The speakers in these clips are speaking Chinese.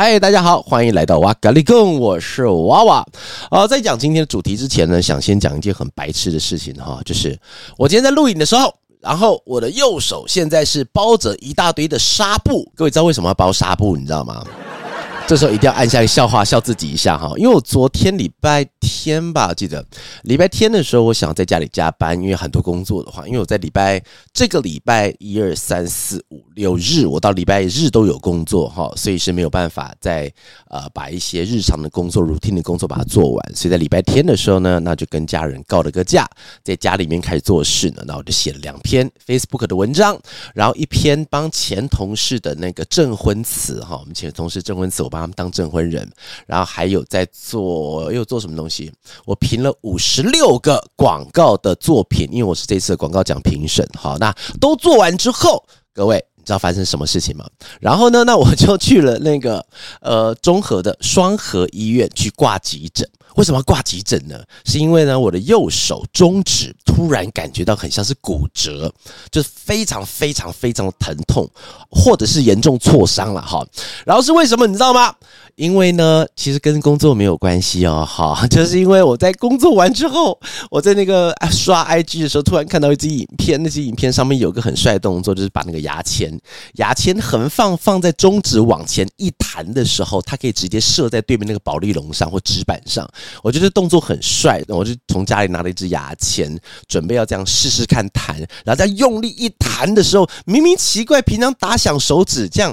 嗨，大家好，欢迎来到哇咖喱贡，我是娃娃。呃，在讲今天的主题之前呢，想先讲一件很白痴的事情哈，就是我今天在录影的时候，然后我的右手现在是包着一大堆的纱布。各位知道为什么要包纱布？你知道吗？这时候一定要按下一个笑话，笑自己一下哈，因为我昨天礼拜天吧，记得礼拜天的时候，我想在家里加班，因为很多工作的话，因为我在礼拜这个礼拜一二三四五六日，我到礼拜日都有工作哈，所以是没有办法在呃把一些日常的工作、routine 的工作把它做完，所以在礼拜天的时候呢，那就跟家人告了个假，在家里面开始做事呢，那我就写了两篇 Facebook 的文章，然后一篇帮前同事的那个证婚词哈，我们前同事证婚词，我帮。他们当证婚人，然后还有在做又做什么东？我评了五十六个广告的作品，因为我是这次广告奖评审。好，那都做完之后，各位你知道发生什么事情吗？然后呢，那我就去了那个呃综合的双和医院去挂急诊。为什么要挂急诊呢？是因为呢，我的右手中指突然感觉到很像是骨折，就是非常非常非常疼痛，或者是严重挫伤了哈。然后是为什么你知道吗？因为呢，其实跟工作没有关系哦，哈，就是因为我在工作完之后，我在那个刷 IG 的时候，突然看到一支影片，那支影片上面有个很帅的动作，就是把那个牙签，牙签横放放在中指往前一弹的时候，它可以直接射在对面那个保丽龙上或纸板上。我觉得动作很帅，我就从家里拿了一支牙签，准备要这样试试看弹，然后在用力一弹的时候，明明奇怪，平常打响手指这样。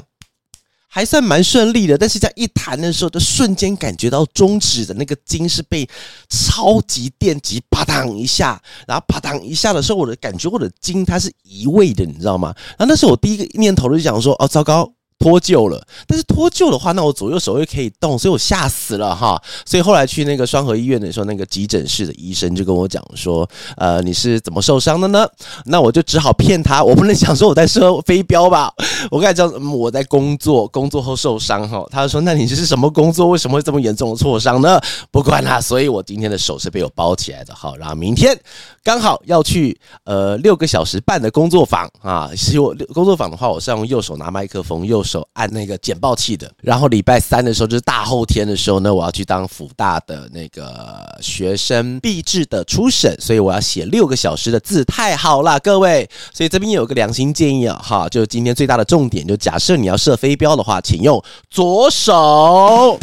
还算蛮顺利的，但是在一弹的时候，就瞬间感觉到中指的那个筋是被超级电击啪当一下，然后啪当一下的时候，我的感觉我的筋它是移位的，你知道吗？然后那时候我第一个念头就想说，哦，糟糕。脱臼了，但是脱臼的话，那我左右手又可以动，所以我吓死了哈。所以后来去那个双和医院的时候，那个急诊室的医生就跟我讲说，呃，你是怎么受伤的呢？那我就只好骗他，我不能想说我在射飞镖吧？我跟他讲，我在工作，工作后受伤哈。他就说，那你这是什么工作？为什么会这么严重的挫伤呢？不管啦，所以我今天的手是被我包起来的哈。然后明天刚好要去呃六个小时半的工作坊啊，是我工作坊的话，我是要用右手拿麦克风，右手。手按那个剪报器的，然后礼拜三的时候就是大后天的时候呢，我要去当辅大的那个学生毕制的初审，所以我要写六个小时的字，太好了，各位。所以这边有个良心建议啊，哈，就是今天最大的重点，就假设你要射飞镖的话，请用左手。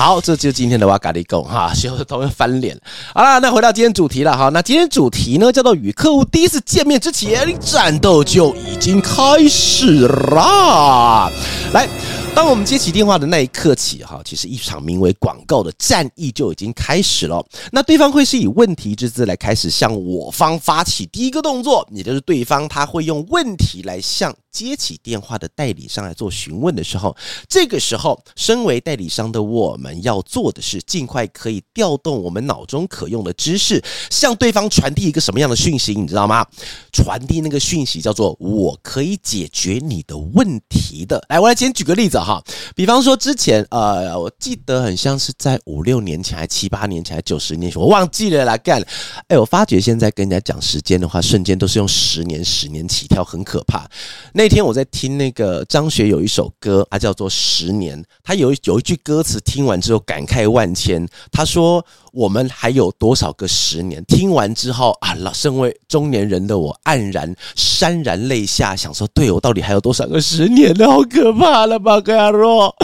好，这就是今天的哇嘎力贡哈，学会同学翻脸。好啦，那回到今天主题了哈。那今天主题呢，叫做与客户第一次见面之前，战斗就已经开始啦。来。当我们接起电话的那一刻起，哈，其实一场名为广告的战役就已经开始了。那对方会是以问题之姿来开始向我方发起第一个动作，也就是对方他会用问题来向接起电话的代理商来做询问的时候，这个时候，身为代理商的我们要做的是尽快可以调动我们脑中可用的知识，向对方传递一个什么样的讯息，你知道吗？传递那个讯息叫做“我可以解决你的问题的”。来，我来先举个例子。哈，比方说之前，呃，我记得很像是在五六年前，还七八年前，还九十年前，我忘记了来。干，哎，我发觉现在跟人家讲时间的话，瞬间都是用十年、十年起跳，很可怕。那天我在听那个张学友一首歌，它叫做《十年》，他有有一句歌词，听完之后感慨万千。他说。我们还有多少个十年？听完之后啊，老身为中年人的我黯然潸然泪下，想说，对，我到底还有多少个十年呢？好可怕了吧，格亚若。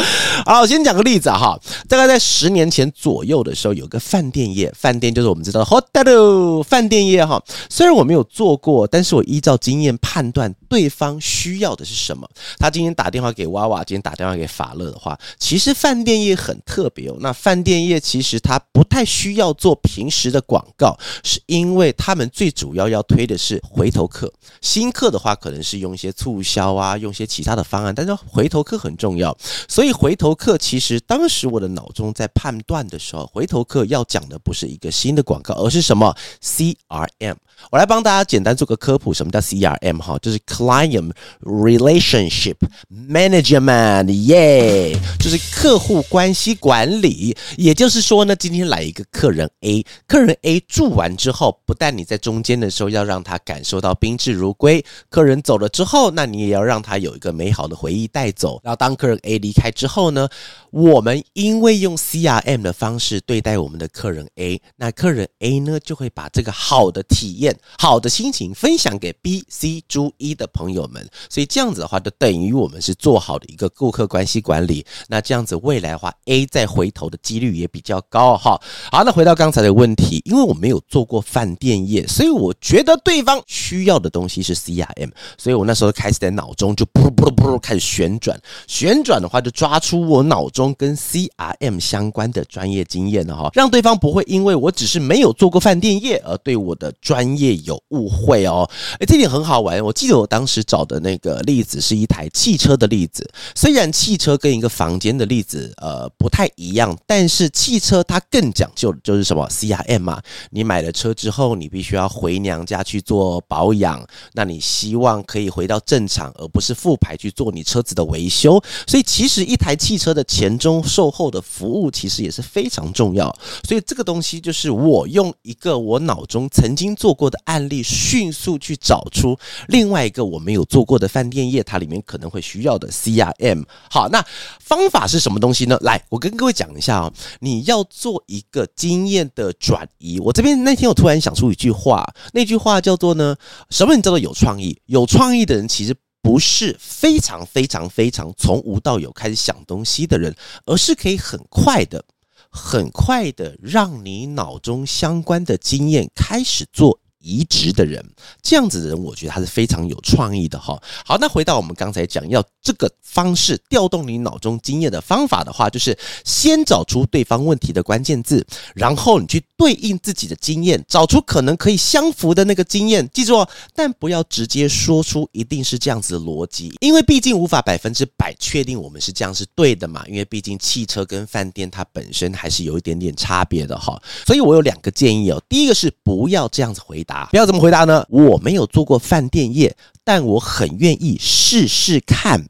好，我先讲个例子哈，大概在十年前左右的时候，有个饭店业，饭店就是我们知道的 hotel 饭店业哈。虽然我没有做过，但是我依照经验判断对方需要的是什么。他今天打电话给娃娃，今天打电话给法乐的话，其实饭店业很特别哦。那饭店业其实他不太需要做平时的广告，是因为他们最主要要推的是回头客。新客的话，可能是用一些促销啊，用一些其他的方案，但是回头客很重要，所以回头。回头客其实当时我的脑中在判断的时候，回头客要讲的不是一个新的广告，而是什么？CRM 我来帮大家简单做个科普，什么叫 CRM 哈？就是 Client Relationship Management，耶，就是客户关系管理。也就是说呢，今天来一个客人 A，客人 A 住完之后，不但你在中间的时候要让他感受到宾至如归，客人走了之后，那你也要让他有一个美好的回忆带走。然后当客人 A 离开之后呢，我们因为用 CRM 的方式对待我们的客人 A，那客人 A 呢就会把这个好的体验。好的心情分享给 B、C、D、E 的朋友们，所以这样子的话，就等于我们是做好的一个顾客关系管理。那这样子未来的话，A 再回头的几率也比较高哈。好，那回到刚才的问题，因为我没有做过饭店业，所以我觉得对方需要的东西是 CRM，所以我那时候开始在脑中就噗噗噗噗开始旋转，旋转的话就抓出我脑中跟 CRM 相关的专业经验了哈，让对方不会因为我只是没有做过饭店业而对我的专。有误会哦，诶，这点很好玩。我记得我当时找的那个例子是一台汽车的例子，虽然汽车跟一个房间的例子呃不太一样，但是汽车它更讲究的就是什么 CRM 嘛。你买了车之后，你必须要回娘家去做保养，那你希望可以回到正常，而不是复牌去做你车子的维修。所以其实一台汽车的前中售后的服务其实也是非常重要。所以这个东西就是我用一个我脑中曾经做过的。案例迅速去找出另外一个我没有做过的饭店业，它里面可能会需要的 CRM。好，那方法是什么东西呢？来，我跟各位讲一下哦。你要做一个经验的转移。我这边那天我突然想出一句话，那句话叫做呢，什么人叫做有创意？有创意的人其实不是非常非常非常从无到有开始想东西的人，而是可以很快的、很快的让你脑中相关的经验开始做。移植的人，这样子的人，我觉得他是非常有创意的哈。好，那回到我们刚才讲，要这个方式调动你脑中经验的方法的话，就是先找出对方问题的关键字，然后你去对应自己的经验，找出可能可以相符的那个经验。记住哦，但不要直接说出一定是这样子的逻辑，因为毕竟无法百分之百确定我们是这样是对的嘛。因为毕竟汽车跟饭店它本身还是有一点点差别的哈。所以我有两个建议哦，第一个是不要这样子回答。不要怎么回答呢？我没有做过饭店业，但我很愿意试试看。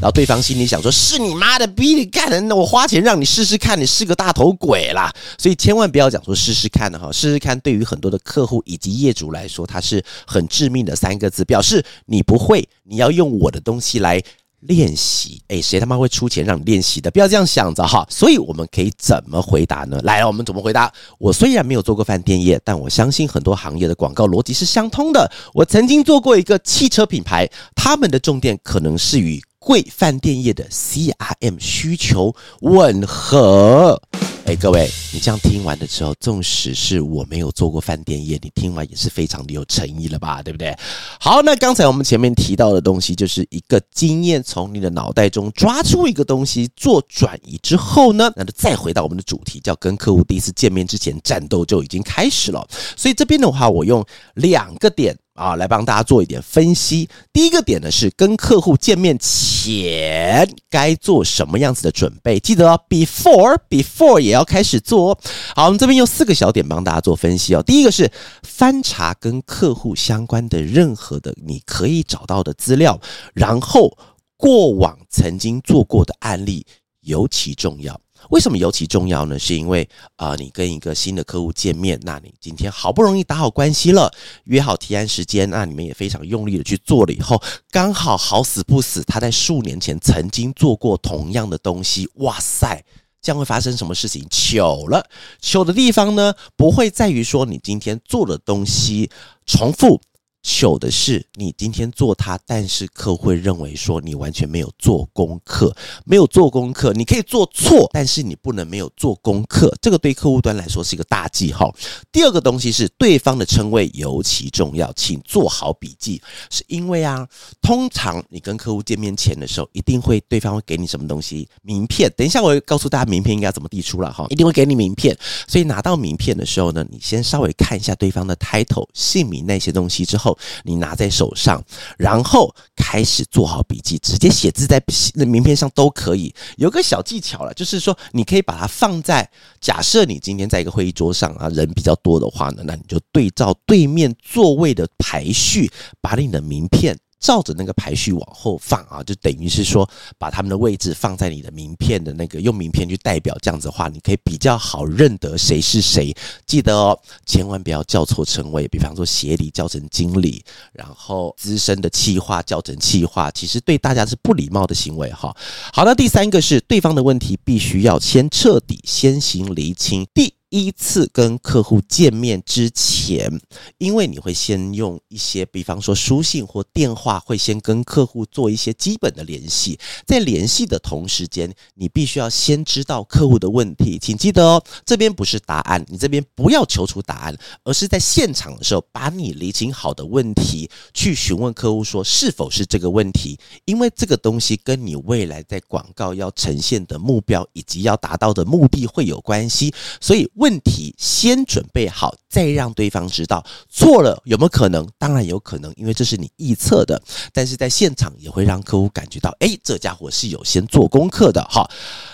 然后对方心里想说：“是你妈的逼你干的，那我花钱让你试试看，你是个大头鬼啦！”所以千万不要讲说试试看的哈，试试看对于很多的客户以及业主来说，它是很致命的三个字，表示你不会，你要用我的东西来。练习，诶，谁他妈会出钱让你练习的？不要这样想着哈。所以我们可以怎么回答呢？来，我们怎么回答？我虽然没有做过饭店业，但我相信很多行业的广告逻辑是相通的。我曾经做过一个汽车品牌，他们的重点可能是与贵饭店业的 CRM 需求吻合。哎，各位，你这样听完的时候，纵使是我没有做过饭店业，你听完也是非常的有诚意了吧？对不对？好，那刚才我们前面提到的东西，就是一个经验，从你的脑袋中抓出一个东西做转移之后呢，那就再回到我们的主题，叫跟客户第一次见面之前，战斗就已经开始了。所以这边的话，我用两个点。啊，来帮大家做一点分析。第一个点呢是跟客户见面前该做什么样子的准备，记得哦，before before 也要开始做哦。好，我们这边用四个小点帮大家做分析哦。第一个是翻查跟客户相关的任何的你可以找到的资料，然后过往曾经做过的案例尤其重要。为什么尤其重要呢？是因为啊、你跟一个新的客户见面，那你今天好不容易打好关系了，约好提案时间，那你们也非常用力的去做了以后，刚好好死不死，他在数年前曾经做过同样的东西，哇塞，将会发生什么事情？糗了，糗的地方呢，不会在于说你今天做的东西重复。糗的是，你今天做它，但是客户会认为说你完全没有做功课，没有做功课，你可以做错，但是你不能没有做功课，这个对客户端来说是一个大忌号。第二个东西是对方的称谓尤其重要，请做好笔记，是因为啊，通常你跟客户见面前的时候，一定会对方会给你什么东西？名片。等一下我会告诉大家名片应该怎么递出了哈，一定会给你名片。所以拿到名片的时候呢，你先稍微看一下对方的 title、姓名那些东西之后。你拿在手上，然后开始做好笔记，直接写字在那名片上都可以。有个小技巧了，就是说你可以把它放在假设你今天在一个会议桌上啊，人比较多的话呢，那你就对照对面座位的排序，把你的名片。照着那个排序往后放啊，就等于是说把他们的位置放在你的名片的那个，用名片去代表，这样子的话，你可以比较好认得谁是谁。记得哦，千万不要叫错称谓，比方说协理叫成经理，然后资深的企划叫成企划，其实对大家是不礼貌的行为哈。好那，第三个是对方的问题必须要先彻底先行厘清。第一次跟客户见面之前，因为你会先用一些，比方说书信或电话，会先跟客户做一些基本的联系。在联系的同时间，你必须要先知道客户的问题。请记得哦，这边不是答案，你这边不要求出答案，而是在现场的时候，把你厘清好的问题去询问客户，说是否是这个问题。因为这个东西跟你未来在广告要呈现的目标以及要达到的目的会有关系，所以。问题先准备好，再让对方知道错了有没有可能？当然有可能，因为这是你臆测的。但是在现场也会让客户感觉到，哎，这家伙是有先做功课的哈。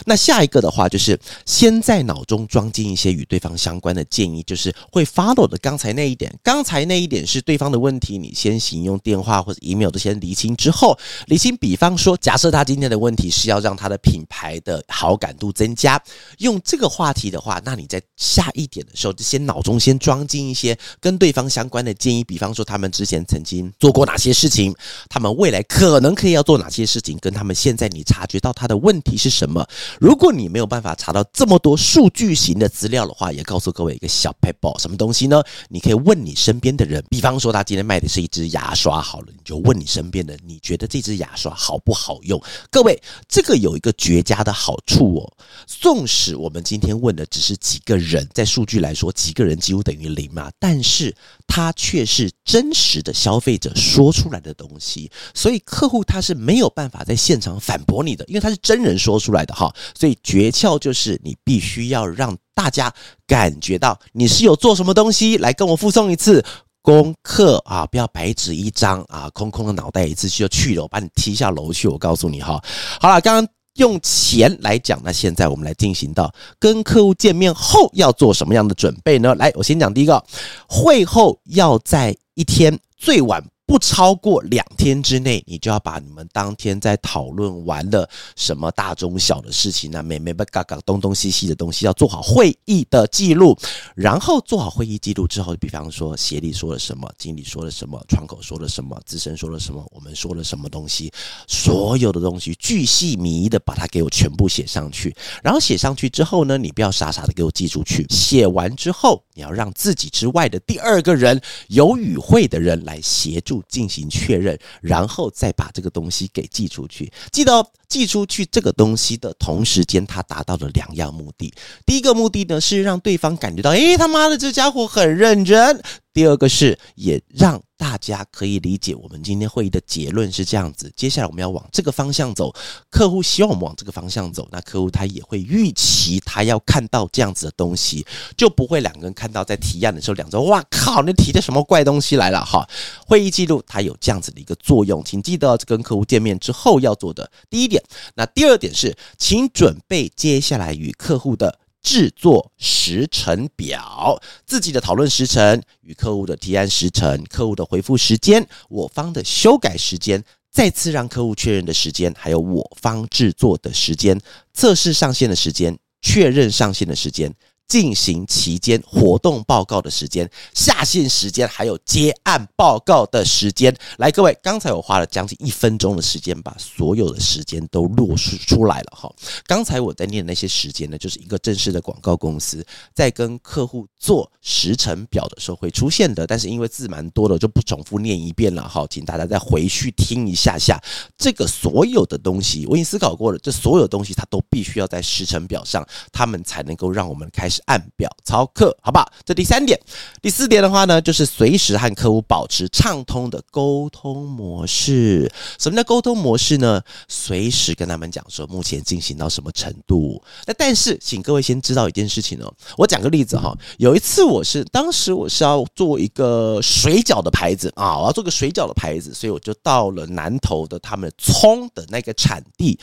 那下一个的话就是先在脑中装进一些与对方相关的建议，就是会 follow 的刚才那一点。刚才那一点是对方的问题，你先行用电话或者 email 都先厘清之后，厘清。比方说，假设他今天的问题是要让他的品牌的好感度增加，用这个话题的话，那你在。下一点的时候，就先脑中先装进一些跟对方相关的建议，比方说他们之前曾经做过哪些事情，他们未来可能可以要做哪些事情，跟他们现在你察觉到他的问题是什么。如果你没有办法查到这么多数据型的资料的话，也告诉各位一个小撇步，什么东西呢？你可以问你身边的人，比方说他今天卖的是一支牙刷，好了，你就问你身边的，你觉得这支牙刷好不好用？各位，这个有一个绝佳的好处哦，纵使我们今天问的只是几个。人在数据来说，几个人几乎等于零嘛，但是它却是真实的消费者说出来的东西，所以客户他是没有办法在现场反驳你的，因为他是真人说出来的哈。所以诀窍就是你必须要让大家感觉到你是有做什么东西，来跟我附送一次功课啊，不要白纸一张啊，空空的脑袋一次就去了，我把你踢下楼去。我告诉你哈，好了，刚刚。用钱来讲，那现在我们来进行到跟客户见面后要做什么样的准备呢？来，我先讲第一个，会后要在一天最晚。不超过两天之内，你就要把你们当天在讨论完的什么大中小的事情啊，没没不嘎嘎东东西西的东西，要做好会议的记录。然后做好会议记录之后，比方说协理说了什么，经理说了什么，窗口说了什么，资深说了什么，我们说了什么东西，所有的东西巨细靡遗的把它给我全部写上去。然后写上去之后呢，你不要傻傻的给我寄出去。写完之后，你要让自己之外的第二个人有与会的人来协助。进行确认，然后再把这个东西给寄出去。记得，寄出去这个东西的同时间，它达到了两样目的。第一个目的呢，是让对方感觉到，诶，他妈的，这家伙很认真。第二个是也让大家可以理解，我们今天会议的结论是这样子。接下来我们要往这个方向走，客户希望我们往这个方向走，那客户他也会预期他要看到这样子的东西，就不会两个人看到在提案的时候，两个人哇靠，你提的什么怪东西来了哈？会议记录它有这样子的一个作用，请记得跟客户见面之后要做的第一点。那第二点是，请准备接下来与客户的。制作时程表，自己的讨论时程与客户的提案时程、客户的回复时间、我方的修改时间、再次让客户确认的时间，还有我方制作的时间、测试上线的时间、确认上线的时间。进行期间活动报告的时间、下线时间，还有接案报告的时间。来，各位，刚才我花了将近一分钟的时间，把所有的时间都落实出来了哈。刚才我在念的那些时间呢，就是一个正式的广告公司在跟客户做时程表的时候会出现的。但是因为字蛮多的，就不重复念一遍了哈，请大家再回去听一下下。这个所有的东西，我已经思考过了，这所有东西它都必须要在时程表上，他们才能够让我们开始。始按表操课，好不好？这第三点，第四点的话呢，就是随时和客户保持畅通的沟通模式。什么叫沟通模式呢？随时跟他们讲说目前进行到什么程度。那但是，请各位先知道一件事情哦。我讲个例子哈，有一次我是当时我是要做一个水饺的牌子啊，我要做个水饺的牌子，所以我就到了南投的他们葱的那个产地。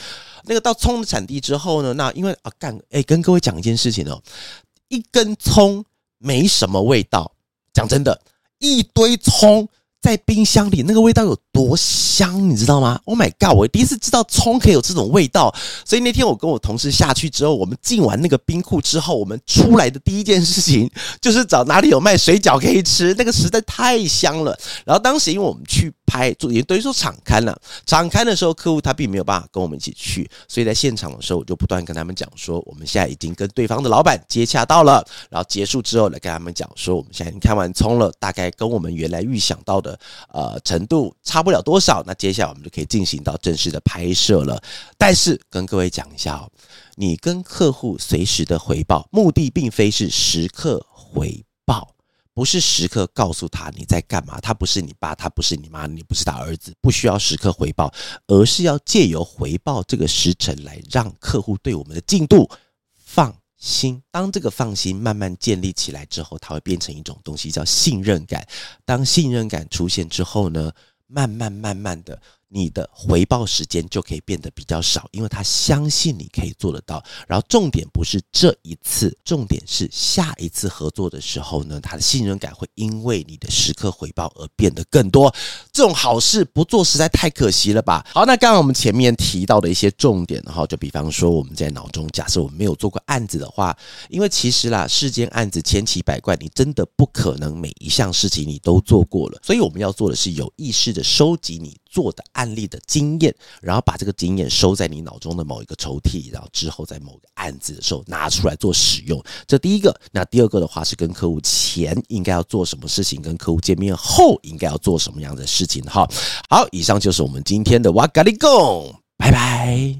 那个到葱的产地之后呢，那因为啊干哎，跟各位讲一件事情哦，一根葱没什么味道，讲真的，一堆葱在冰箱里，那个味道有多香，你知道吗？Oh my god！我第一次知道葱可以有这种味道，所以那天我跟我同事下去之后，我们进完那个冰库之后，我们出来的第一件事情就是找哪里有卖水饺可以吃，那个实在太香了。然后当时因为我们去。拍做也等于说敞开了，敞开的时候客户他并没有办法跟我们一起去，所以在现场的时候我就不断跟他们讲说，我们现在已经跟对方的老板接洽到了，然后结束之后来跟他们讲说，我们现在已经看完葱了，大概跟我们原来预想到的呃程度差不了多少，那接下来我们就可以进行到正式的拍摄了。但是跟各位讲一下哦，你跟客户随时的回报，目的并非是时刻回报。不是时刻告诉他你在干嘛，他不是你爸，他不是你妈，你不是他儿子，不需要时刻回报，而是要借由回报这个时辰来让客户对我们的进度放心。当这个放心慢慢建立起来之后，它会变成一种东西叫信任感。当信任感出现之后呢，慢慢慢慢的。你的回报时间就可以变得比较少，因为他相信你可以做得到。然后重点不是这一次，重点是下一次合作的时候呢，他的信任感会因为你的时刻回报而变得更多。这种好事不做实在太可惜了吧？好，那刚刚我们前面提到的一些重点哈，就比方说我们在脑中假设我们没有做过案子的话，因为其实啦，世间案子千奇百怪，你真的不可能每一项事情你都做过了，所以我们要做的是有意识的收集你做的案例的经验，然后把这个经验收在你脑中的某一个抽屉，然后之后在某个案子的时候拿出来做使用。这第一个，那第二个的话是跟客户前应该要做什么事情，跟客户见面后应该要做什么样的事情。哈，好，以上就是我们今天的哇咖哩供，拜拜。